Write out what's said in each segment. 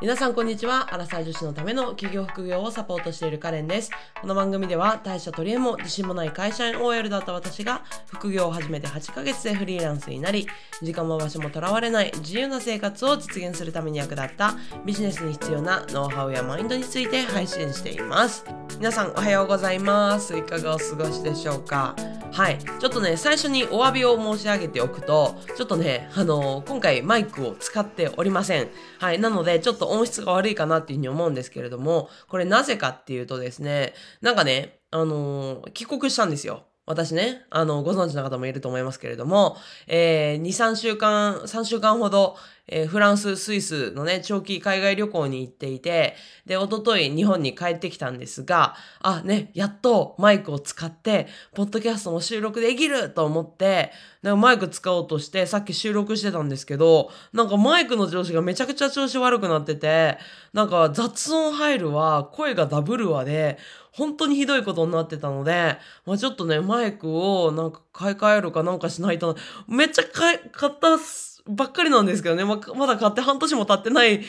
皆さんこんにちは。アラサー女子のための企業副業をサポートしているカレンです。この番組では大社取り柄も自信もない会社員 OL だった私が副業を始めて8ヶ月でフリーランスになり、時間も場所もとらわれない自由な生活を実現するために役立ったビジネスに必要なノウハウやマインドについて配信しています。皆さんおはようございます。いかがお過ごしでしょうか？はい。ちょっとね、最初にお詫びを申し上げておくと、ちょっとね、あの今回マイクを使っておりません。はい。なので、ちょっと音質が悪いかなっていうふうに思うんですけれども、これなぜかっていうとですね、なんかね、あの帰国したんですよ。私ね、あの、ご存知の方もいると思いますけれども、えー、2、3週間、3週間ほど、えー、フランス、スイスのね、長期海外旅行に行っていて、で、おととい日本に帰ってきたんですが、あ、ね、やっとマイクを使って、ポッドキャストも収録できると思って、なんかマイク使おうとして、さっき収録してたんですけど、なんかマイクの調子がめちゃくちゃ調子悪くなってて、なんか雑音入るわ、声がダブるわで、本当にひどいことになってたので、まあ、ちょっとね、マイクをなんか買い替えるかなんかしないと、めっちゃ買い、買ったばっかりなんですけどね、ままだ買って半年も経ってない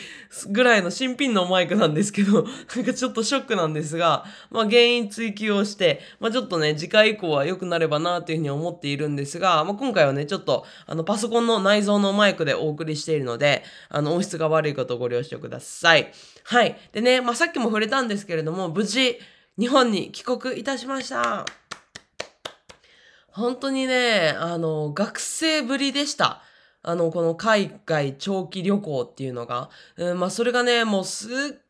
ぐらいの新品のマイクなんですけど、なんかちょっとショックなんですが、まあ原因追求をして、まあちょっとね、次回以降は良くなればなというふうに思っているんですが、まあ今回はね、ちょっとあのパソコンの内蔵のマイクでお送りしているので、あの音質が悪いことをご了承ください。はい。でね、まあさっきも触れたんですけれども、無事、日本に帰国いたしました。本当にね、あの、学生ぶりでした。あの、この海外長期旅行っていうのが。うん、まあ、それがね、もうすっ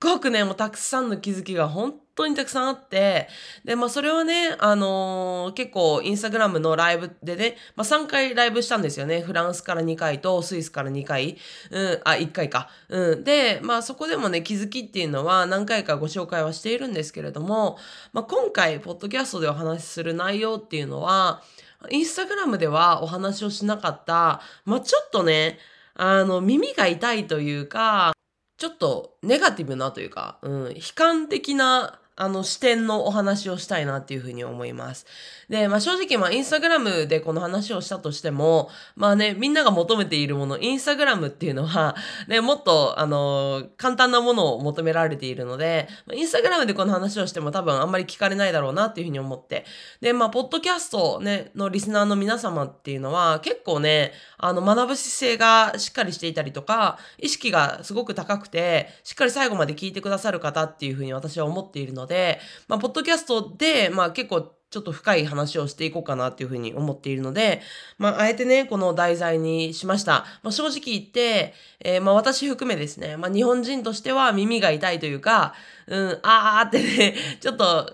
ごくね、もうたくさんの気づきが本当にたくさんあって、で、まあそれはね、あのー、結構インスタグラムのライブでね、まあ3回ライブしたんですよね。フランスから2回とスイスから2回。うん、あ、1回か。うん。で、まあそこでもね、気づきっていうのは何回かご紹介はしているんですけれども、まあ今回、ポッドキャストでお話しする内容っていうのは、インスタグラムではお話をしなかった、まあちょっとね、あの、耳が痛いというか、ちょっとネガティブなというか、うん、悲観的なあの視点のお話をしたいなっていうふうに思います。で、まあ正直まあインスタグラムでこの話をしたとしても、まあね、みんなが求めているもの、インスタグラムっていうのは、ね、もっとあの、簡単なものを求められているので、インスタグラムでこの話をしても多分あんまり聞かれないだろうなっていうふうに思って。で、まあ、ポッドキャストね、のリスナーの皆様っていうのは結構ね、あの、学ぶ姿勢がしっかりしていたりとか、意識がすごく高くて、しっかり最後まで聞いてくださる方っていうふうに私は思っているので、でまあ、ポッドキャストで、まあ結構ちょっと深い話をしていこうかなっていうふうに思っているので、まあ、あえてね、この題材にしました。まあ、正直言って、えー、まあ、私含めですね、まあ、日本人としては耳が痛いというか、うん、あーってね、ちょっと、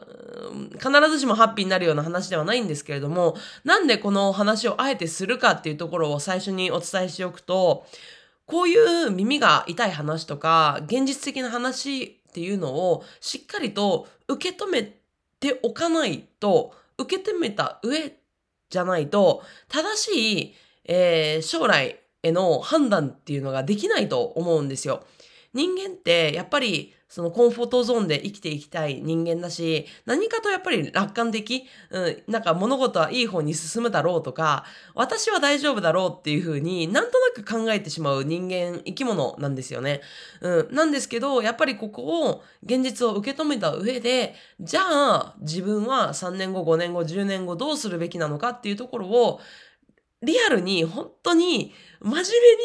必ずしもハッピーになるような話ではないんですけれども、なんでこの話をあえてするかっていうところを最初にお伝えしておくと、こういう耳が痛い話とか、現実的な話っていうのをしっかりと受け止めておかないと、受け止めた上じゃないと、正しい、えー、将来への判断っていうのができないと思うんですよ。人間ってやっぱりそのコンフォートゾーンで生きていきたい人間だし、何かとやっぱり楽観的、うん、なんか物事はいい方に進むだろうとか、私は大丈夫だろうっていう風になんとなく考えてしまう人間、生き物なんですよね。うん、なんですけど、やっぱりここを、現実を受け止めた上で、じゃあ自分は3年後、5年後、10年後どうするべきなのかっていうところを、リアルに本当に真面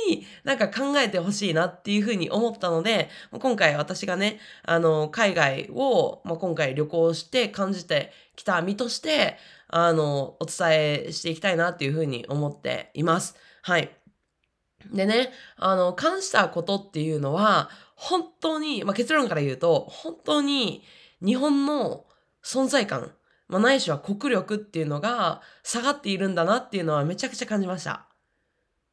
目になんか考えてほしいなっていうふうに思ったので、今回私がね、あの、海外を、まあ、今回旅行して感じてきた身として、あの、お伝えしていきたいなっていうふうに思っています。はい。でね、あの、感したことっていうのは、本当に、まあ、結論から言うと、本当に日本の存在感、まあ、ないしは国力っていうのが下がっているんだなっていうのはめちゃくちゃ感じました。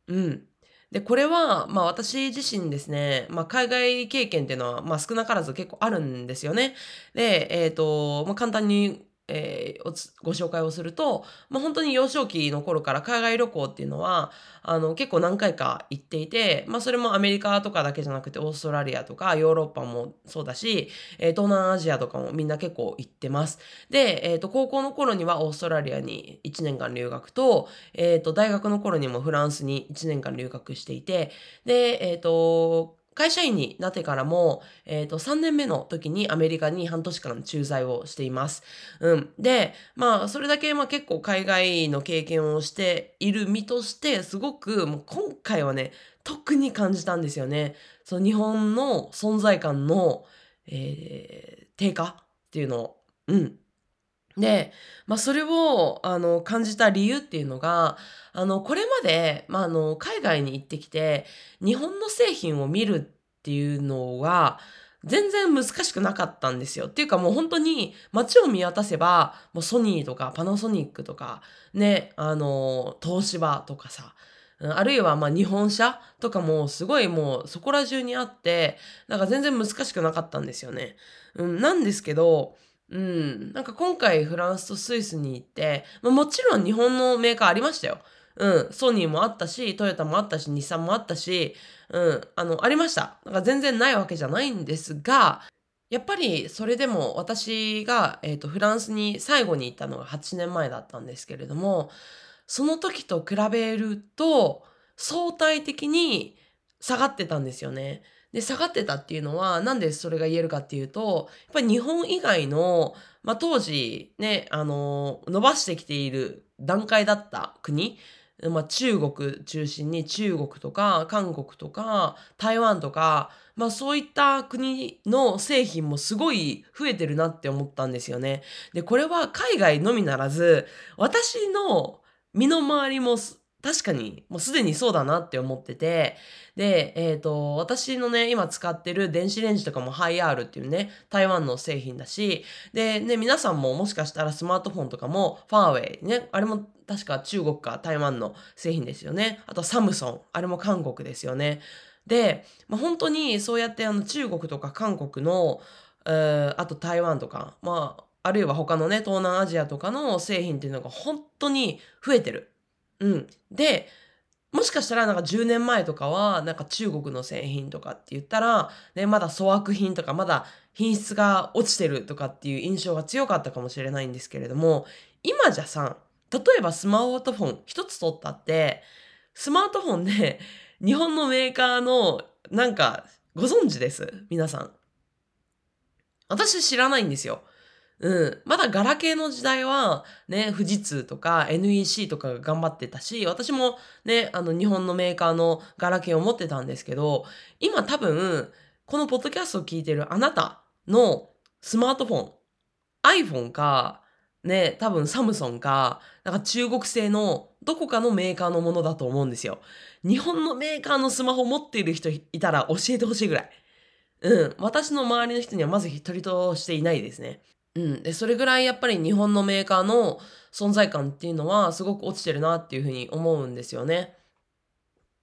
うん。で、これは、まあ私自身ですね、まあ海外経験っていうのは、まあ少なからず結構あるんですよね。で、えっ、ー、と、まあ簡単にえー、ご紹介をすると、まあ、本当に幼少期の頃から海外旅行っていうのは、あの、結構何回か行っていて、まあ、それもアメリカとかだけじゃなくて、オーストラリアとかヨーロッパもそうだし、えー、東南アジアとかもみんな結構行ってます。で、え、ー、と、高校の頃にはオーストラリアに1年間留学と、え、ー、と、大学の頃にもフランスに1年間留学していて、で、えっ、と、会社員になってからも、えっ、ー、と、3年目の時にアメリカに半年間駐在をしています。うん。で、まあ、それだけ、まあ結構海外の経験をしている身として、すごく、もう今回はね、特に感じたんですよね。その日本の存在感の、えー、低下っていうのを。うん。で、まあ、それを、あの、感じた理由っていうのが、あの、これまで、まあ、あの、海外に行ってきて、日本の製品を見るっていうのは、全然難しくなかったんですよ。っていうかもう本当に街を見渡せば、もうソニーとかパナソニックとか、ね、あの、東芝とかさ、あるいはまあ日本車とかもすごいもうそこら中にあって、なんか全然難しくなかったんですよね。うん、なんですけど、うん。なんか今回フランスとスイスに行って、まあ、もちろん日本のメーカーありましたよ。うん。ソニーもあったし、トヨタもあったし、日産もあったし、うん。あの、ありました。なんか全然ないわけじゃないんですが、やっぱりそれでも私が、えっ、ー、と、フランスに最後に行ったのが8年前だったんですけれども、その時と比べると、相対的に下がってたんですよね。で、下がってたっていうのは、なんでそれが言えるかっていうと、やっぱり日本以外の、まあ、当時ね、あの、伸ばしてきている段階だった国、まあ、中国中心に中国とか韓国とか台湾とか、まあそういった国の製品もすごい増えてるなって思ったんですよね。で、これは海外のみならず、私の身の回りも確かにもうすでにそうだなって思ってて、で、えっ、ー、と、私のね、今使ってる電子レンジとかもハイアールっていうね、台湾の製品だし、で、ね、皆さんももしかしたらスマートフォンとかもファーウェイね、あれも確か中国か台湾の製品ですよね。あとサムソン、あれも韓国ですよね。で、まあ、本当にそうやってあの中国とか韓国の、え、あと台湾とか、まあ、あるいは他のね、東南アジアとかの製品っていうのが本当に増えてる。うん。で、もしかしたらなんか10年前とかはなんか中国の製品とかって言ったら、ね、まだ粗悪品とかまだ品質が落ちてるとかっていう印象が強かったかもしれないんですけれども、今じゃさ、例えばスマートフォン一つ取ったって、スマートフォンで 日本のメーカーのなんかご存知です？皆さん。私知らないんですよ。うん。まだガラケーの時代は、ね、富士通とか NEC とかが頑張ってたし、私もね、あの日本のメーカーのガラケーを持ってたんですけど、今多分、このポッドキャストを聞いてるあなたのスマートフォン、iPhone か、ね、多分サムソンか、なんか中国製のどこかのメーカーのものだと思うんですよ。日本のメーカーのスマホ持っている人いたら教えてほしいぐらい。うん。私の周りの人にはまず一人としていないですね。うん。で、それぐらいやっぱり日本のメーカーの存在感っていうのはすごく落ちてるなっていうふうに思うんですよね。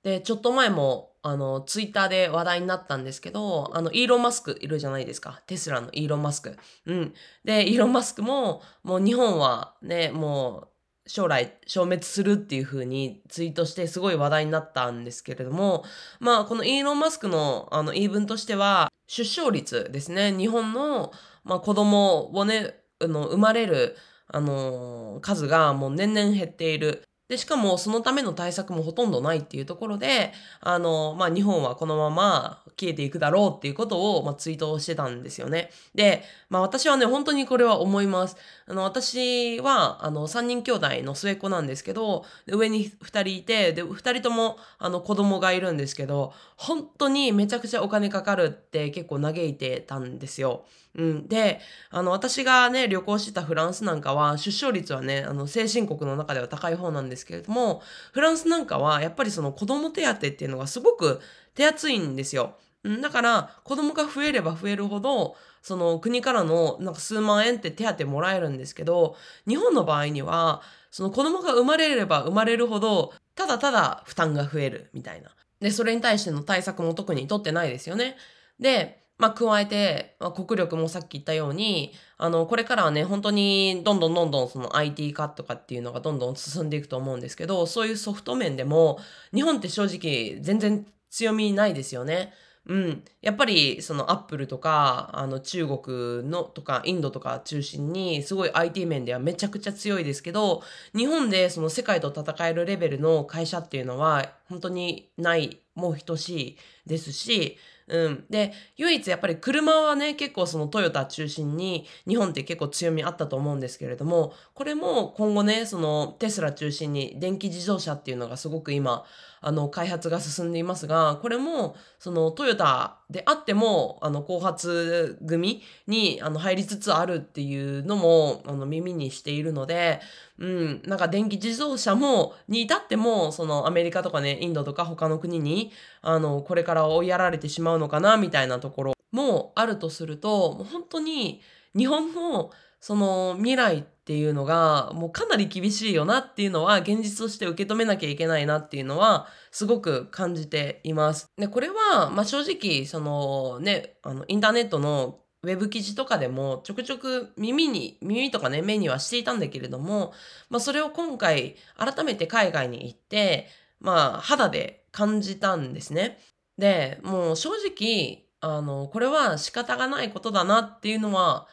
で、ちょっと前も、あの、ツイッターで話題になったんですけど、あの、イーロン・マスクいるじゃないですか。テスラのイーロン・マスク。うん。で、イーロン・マスクも、もう日本はね、もう、将来消滅するっていう風にツイートしてすごい話題になったんですけれども、まあこのイーロン・マスクのあの言い分としては、出生率ですね。日本のまあ、子供をね、あの、生まれる、あのー、数がもう年々減っている。で、しかもそのための対策もほとんどないっていうところで、あの、まあ、日本はこのまま消えていくだろうっていうことを、まあ、ツイートをしてたんですよね。で、まあ、私はね、本当にこれは思います。あの、私は、あの、3人兄弟の末っ子なんですけど、上に2人いて、で、2人とも、あの、子供がいるんですけど、本当にめちゃくちゃお金かかるって結構嘆いてたんですよ。うん。で、あの、私がね、旅行してたフランスなんかは、出生率はね、あの、先進国の中では高い方なんですけれども、フランスなんかは、やっぱりその子供手当っていうのがすごく手厚いんですよ。うん、だから、子供が増えれば増えるほど、その国からのなんか数万円って手当もらえるんですけど、日本の場合には、その子供が生まれれば生まれるほど、ただただ負担が増えるみたいな。で、それに対しての対策も特に取ってないですよね。で、まあ、加えて、まあ、国力もさっき言ったように、あの、これからはね、本当にどんどんどんどんその IT 化とかっていうのがどんどん進んでいくと思うんですけど、そういうソフト面でも、日本って正直全然強みないですよね。うん。やっぱり、そのアップルとか、あの中国のとか、インドとか中心に、すごい IT 面ではめちゃくちゃ強いですけど、日本でその世界と戦えるレベルの会社っていうのは、本当にない、もう等しいですし、うん。で、唯一やっぱり車はね、結構そのトヨタ中心に日本って結構強みあったと思うんですけれども、これも今後ね、そのテスラ中心に電気自動車っていうのがすごく今、あの、開発が進んでいますが、これも、そのトヨタであっても、あの、後発組にあの入りつつあるっていうのも、あの、耳にしているので、うん、なんか電気自動車も、に至っても、そのアメリカとかね、インドとか他の国に、あの、これから追いやられてしまうのかな、みたいなところもあるとすると、もう本当に日本のその未来っていうのがもうかなり厳しいよなっていうのは現実として受け止めなきゃいけないなっていうのはすごく感じています。で、これは、まあ、正直、そのね、あの、インターネットのウェブ記事とかでもちょくちょく耳に、耳とかね、目にはしていたんだけれども、まあそれを今回改めて海外に行って、まあ肌で感じたんですね。で、もう正直、あの、これは仕方がないことだなっていうのは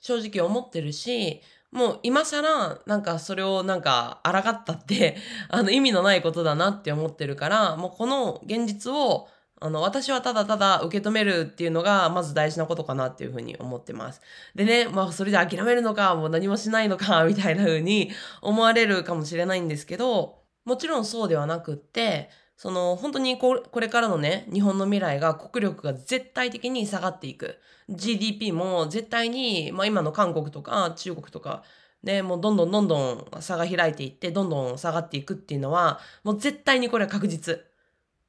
正直思ってるし、もう今更なんかそれをなんか抗ったってあの意味のないことだなって思ってるから、もうこの現実をあの、私はただただ受け止めるっていうのが、まず大事なことかなっていうふうに思ってます。でね、まあ、それで諦めるのか、もう何もしないのか、みたいな風に思われるかもしれないんですけど、もちろんそうではなくって、その、本当にここれからのね、日本の未来が国力が絶対的に下がっていく。GDP も絶対に、まあ今の韓国とか中国とか、ね、もうどんどんどんどん差が開いていって、どんどん下がっていくっていうのは、もう絶対にこれは確実。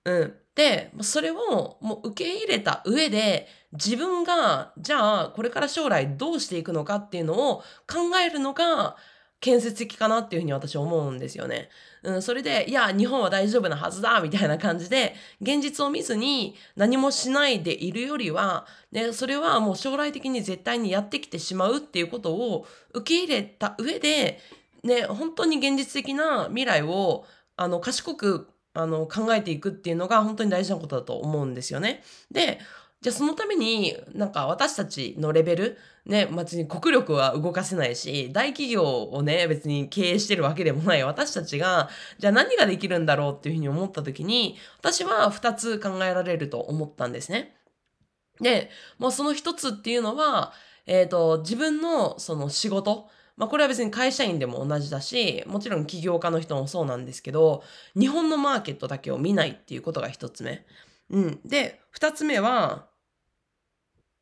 うん。で、それをもう受け入れた上で、自分が、じゃあ、これから将来どうしていくのかっていうのを考えるのが、建設的かなっていうふうに私は思うんですよね。うん、それで、いや、日本は大丈夫なはずだみたいな感じで、現実を見ずに何もしないでいるよりは、ね、それはもう将来的に絶対にやってきてしまうっていうことを受け入れた上で、ね、本当に現実的な未来を、あの、賢く、あの、考えていくっていうのが本当に大事なことだと思うんですよね。で、じゃあそのために、なんか私たちのレベル、ね、別に国力は動かせないし、大企業をね、別に経営してるわけでもない私たちが、じゃあ何ができるんだろうっていうふうに思った時に、私は2つ考えられると思ったんですね。で、まあその1つっていうのは、えっ、ー、と、自分のその仕事、まあこれは別に会社員でも同じだし、もちろん起業家の人もそうなんですけど、日本のマーケットだけを見ないっていうことが一つ目。うん。で、二つ目は、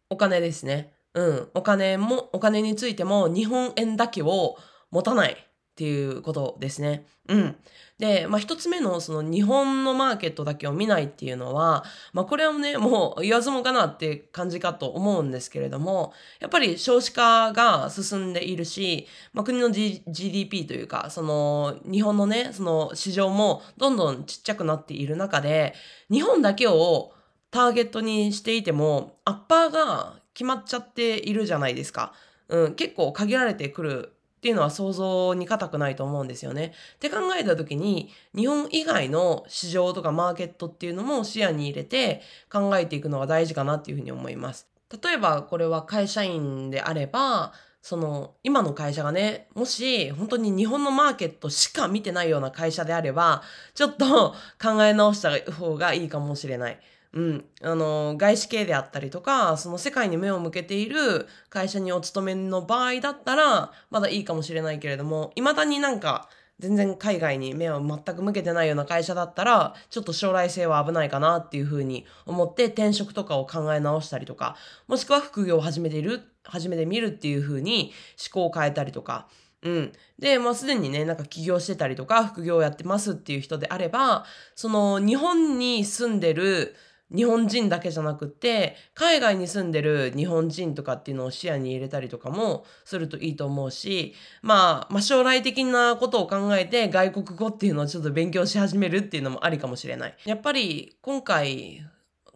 お金ですね。うん。お金も、お金についても日本円だけを持たないっていうことですね。うん。で、まあ一つ目のその日本のマーケットだけを見ないっていうのは、まあこれはね、もう言わずもかなって感じかと思うんですけれども、やっぱり少子化が進んでいるし、まあ国の、G、GDP というか、その日本のね、その市場もどんどんちっちゃくなっている中で、日本だけをターゲットにしていても、アッパーが決まっちゃっているじゃないですか。うん、結構限られてくるっていうのは想像に難くないと思うんですよね。って考えた時に、日本以外の市場とかマーケットっていうのも視野に入れて考えていくのが大事かなっていうふうに思います。例えばこれは会社員であれば、その今の会社がね、もし本当に日本のマーケットしか見てないような会社であれば、ちょっと考え直した方がいいかもしれない。うん、あの、外資系であったりとか、その世界に目を向けている会社にお勤めの場合だったら、まだいいかもしれないけれども、未だになんか、全然海外に目を全く向けてないような会社だったら、ちょっと将来性は危ないかなっていうふうに思って転職とかを考え直したりとか、もしくは副業を始めている、始めてみるっていうふうに思考を変えたりとか、うん。で、まあ、すでにね、なんか起業してたりとか、副業をやってますっていう人であれば、その、日本に住んでる、日本人だけじゃなくて、海外に住んでる日本人とかっていうのを視野に入れたりとかもするといいと思うし、まあ、まあ将来的なことを考えて外国語っていうのをちょっと勉強し始めるっていうのもありかもしれない。やっぱり今回、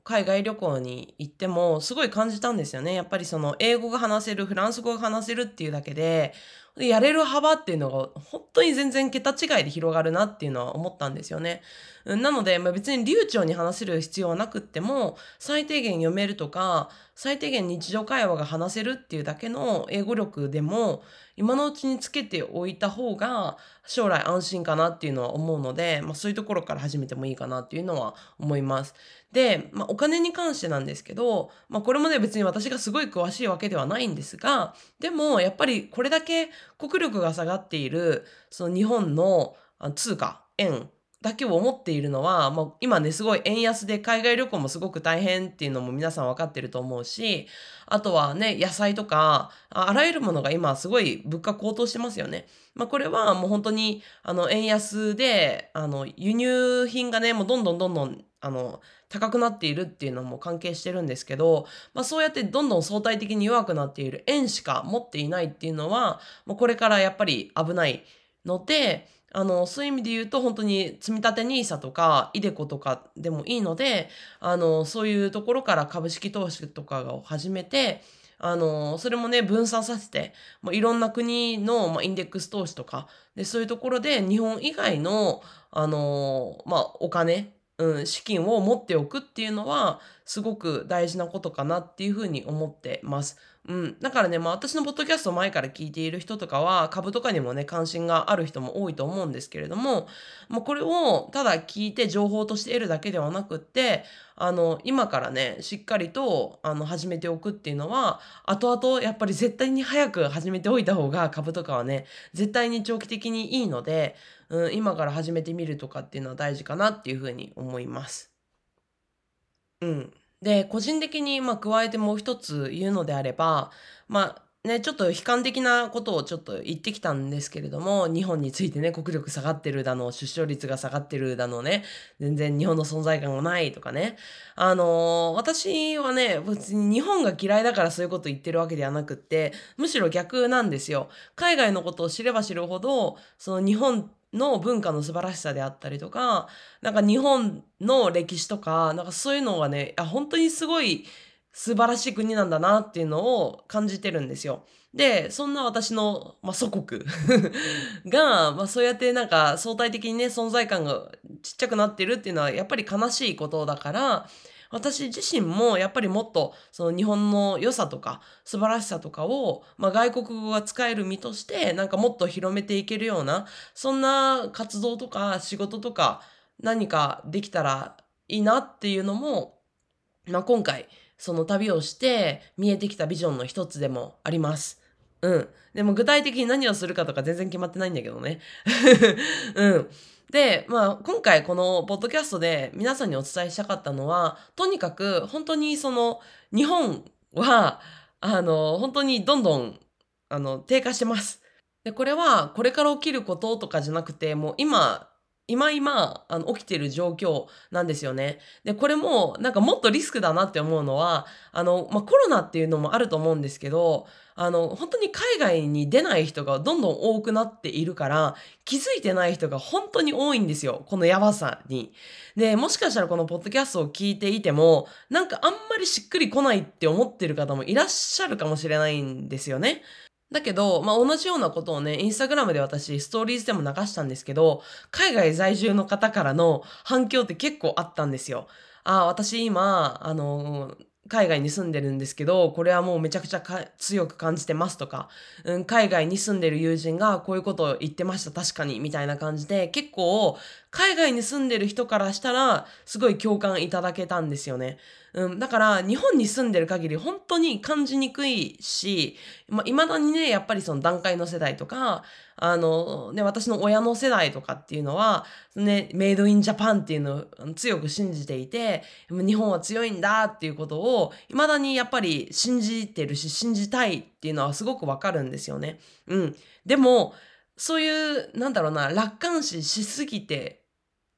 海外旅行に行ってもすごい感じたんですよね。やっぱりその英語が話せる、フランス語が話せるっていうだけで、やれる幅っていうのが本当に全然桁違いで広がるなっていうのは思ったんですよね。なので、まあ、別に流暢に話せる必要はなくっても、最低限読めるとか、最低限日常会話が話せるっていうだけの英語力でも、今のうちにつけておいた方が将来安心かなっていうのは思うので、まあ、そういうところから始めてもいいかなっていうのは思います。で、まあ、お金に関してなんですけど、まあ、これまで別に私がすごい詳しいわけではないんですが、でもやっぱりこれだけ国力が下がっている、その日本の通貨、円だけを思っているのは、まあ、今ね、すごい円安で海外旅行もすごく大変っていうのも皆さん分かってると思うし、あとはね、野菜とか、あらゆるものが今すごい物価高騰してますよね。まあ、これはもう本当に、あの、円安で、あの、輸入品がね、もうどんどんどんどん、あの、高くなっているっていうのも関係してるんですけど、まあ、そうやってどんどん相対的に弱くなっている円しか持っていないっていうのは、もうこれからやっぱり危ないので、あの、そういう意味で言うと、本当に積み立て NISA とか、イデコとかでもいいので、あの、そういうところから株式投資とかを始めて、あの、それもね、分散させて、もういろんな国の、まあ、インデックス投資とか、で、そういうところで日本以外の、あの、まあ、お金、うん、資金を持っておくっていうのは、すごく大事なことかなっていうふうに思ってます。うん。だからね、まあ私のポッドキャスト前から聞いている人とかは、株とかにもね、関心がある人も多いと思うんですけれども、まあこれをただ聞いて情報として得るだけではなくって、あの、今からね、しっかりと、あの、始めておくっていうのは、後々やっぱり絶対に早く始めておいた方が株とかはね、絶対に長期的にいいので、うん、今から始めてみるとかっていうのは大事かなっていうふうに思います。うん。で、個人的に、まあ、加えてもう一つ言うのであれば、まあ、ね、ちょっと悲観的なことをちょっと言ってきたんですけれども、日本についてね、国力下がってるだの、出生率が下がってるだのね、全然日本の存在感がないとかね。あのー、私はね、別に日本が嫌いだからそういうこと言ってるわけではなくって、むしろ逆なんですよ。海外のことを知れば知るほど、その日本っての文化の素晴らしさであったりとか、なんか日本の歴史とか、なんかそういうのがね、本当にすごい素晴らしい国なんだなっていうのを感じてるんですよ。で、そんな私の、まあ、祖国が、まあ、そうやってなんか相対的にね、存在感がちっちゃくなってるっていうのはやっぱり悲しいことだから、私自身もやっぱりもっとその日本の良さとか素晴らしさとかを、まあ、外国語が使える身としてなんかもっと広めていけるようなそんな活動とか仕事とか何かできたらいいなっていうのも、まあ、今回その旅をして見えてきたビジョンの一つでもあります。うん。でも具体的に何をするかとか全然決まってないんだけどね。うん。で、まあ、今回このポッドキャストで皆さんにお伝えしたかったのは、とにかく本当にその日本は、あの、本当にどんどん、あの、低下してます。で、これはこれから起きることとかじゃなくて、もう今、今今、あの、起きてる状況なんですよね。で、これも、なんかもっとリスクだなって思うのは、あの、まあ、コロナっていうのもあると思うんですけど、あの、本当に海外に出ない人がどんどん多くなっているから、気づいてない人が本当に多いんですよ。このやばさに。で、もしかしたらこのポッドキャストを聞いていても、なんかあんまりしっくりこないって思ってる方もいらっしゃるかもしれないんですよね。だけど、まあ、同じようなことをね、インスタグラムで私、ストーリーズでも流したんですけど、海外在住の方からの反響って結構あったんですよ。ああ、私今、あの、海外に住んでるんですけど、これはもうめちゃくちゃ強く感じてますとか、うん、海外に住んでる友人がこういうことを言ってました、確かに、みたいな感じで、結構、海外に住んでる人からしたら、すごい共感いただけたんですよね。うん、だから、日本に住んでる限り、本当に感じにくいし、まあ、未だにね、やっぱりその段階の世代とか、あの、ね、私の親の世代とかっていうのは、ね、メイドインジャパンっていうのを強く信じていて、日本は強いんだっていうことを、未だにやっぱり信じてるし、信じたいっていうのはすごくわかるんですよね。うん。でも、そういう、なんだろうな、楽観視しすぎて、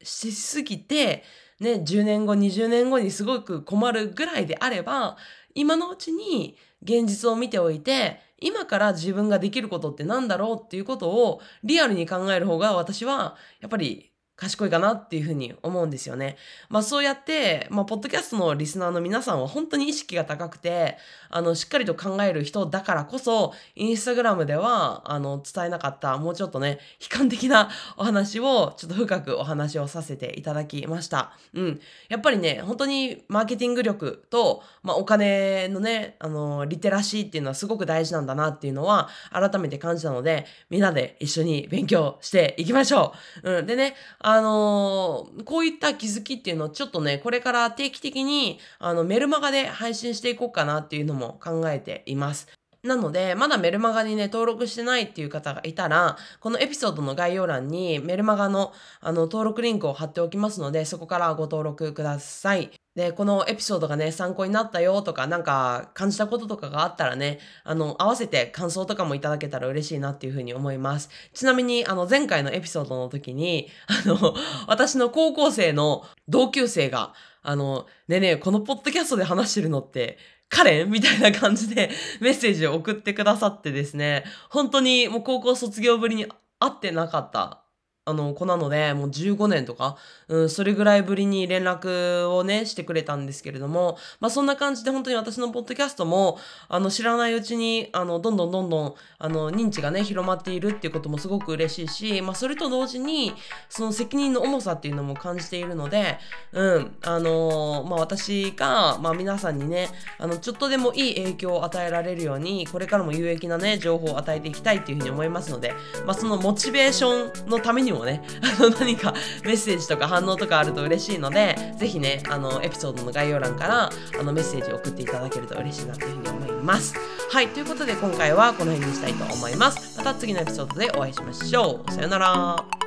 しすぎて、ね、10年後、20年後にすごく困るぐらいであれば、今のうちに現実を見ておいて、今から自分ができることって何だろうっていうことをリアルに考える方が私はやっぱり賢いかなっていうふうに思うんですよね。まあそうやって、まあポッドキャストのリスナーの皆さんは本当に意識が高くて、あの、しっかりと考える人だからこそ、インスタグラムでは、あの、伝えなかった、もうちょっとね、悲観的な お話を、ちょっと深くお話をさせていただきました。うん。やっぱりね、本当にマーケティング力と、まあお金のね、あの、リテラシーっていうのはすごく大事なんだなっていうのは、改めて感じたので、みんなで一緒に勉強していきましょう。うん。でね、あのー、こういった気づきっていうのをちょっとね、これから定期的に、あの、メルマガで配信していこうかなっていうのも考えています。なので、まだメルマガにね、登録してないっていう方がいたら、このエピソードの概要欄にメルマガのあの登録リンクを貼っておきますので、そこからご登録ください。で、このエピソードがね、参考になったよとか、なんか感じたこととかがあったらね、あの、合わせて感想とかもいただけたら嬉しいなっていうふうに思います。ちなみに、あの、前回のエピソードの時に、あの、私の高校生の同級生が、あの、ねえねえ、このポッドキャストで話してるのって、カレンみたいな感じで メッセージを送ってくださってですね、本当にもう高校卒業ぶりに会ってなかったあの、子なので、もう15年とか、うん、それぐらいぶりに連絡をね、してくれたんですけれども、まあそんな感じで本当に私のポッドキャストも、あの、知らないうちに、あの、どんどんどんどん、あの、認知がね、広まっているっていうこともすごく嬉しいし、まあそれと同時に、その責任の重さっていうのも感じているので、うん、あのまあ私が、まあ皆さんにね、あの、ちょっとでもいい影響を与えられるように、これからも有益なね、情報を与えていきたいっていうふうに思いますので、まあそのモチベーションのためにもね、あの、何かメッセージとか反応とかあると嬉しいので、ぜひね、あの、エピソードの概要欄から、あの、メッセージを送っていただけると嬉しいなというふうに思います。はい、ということで今回はこの辺にしたいと思います。また次のエピソードでお会いしましょう。さよなら。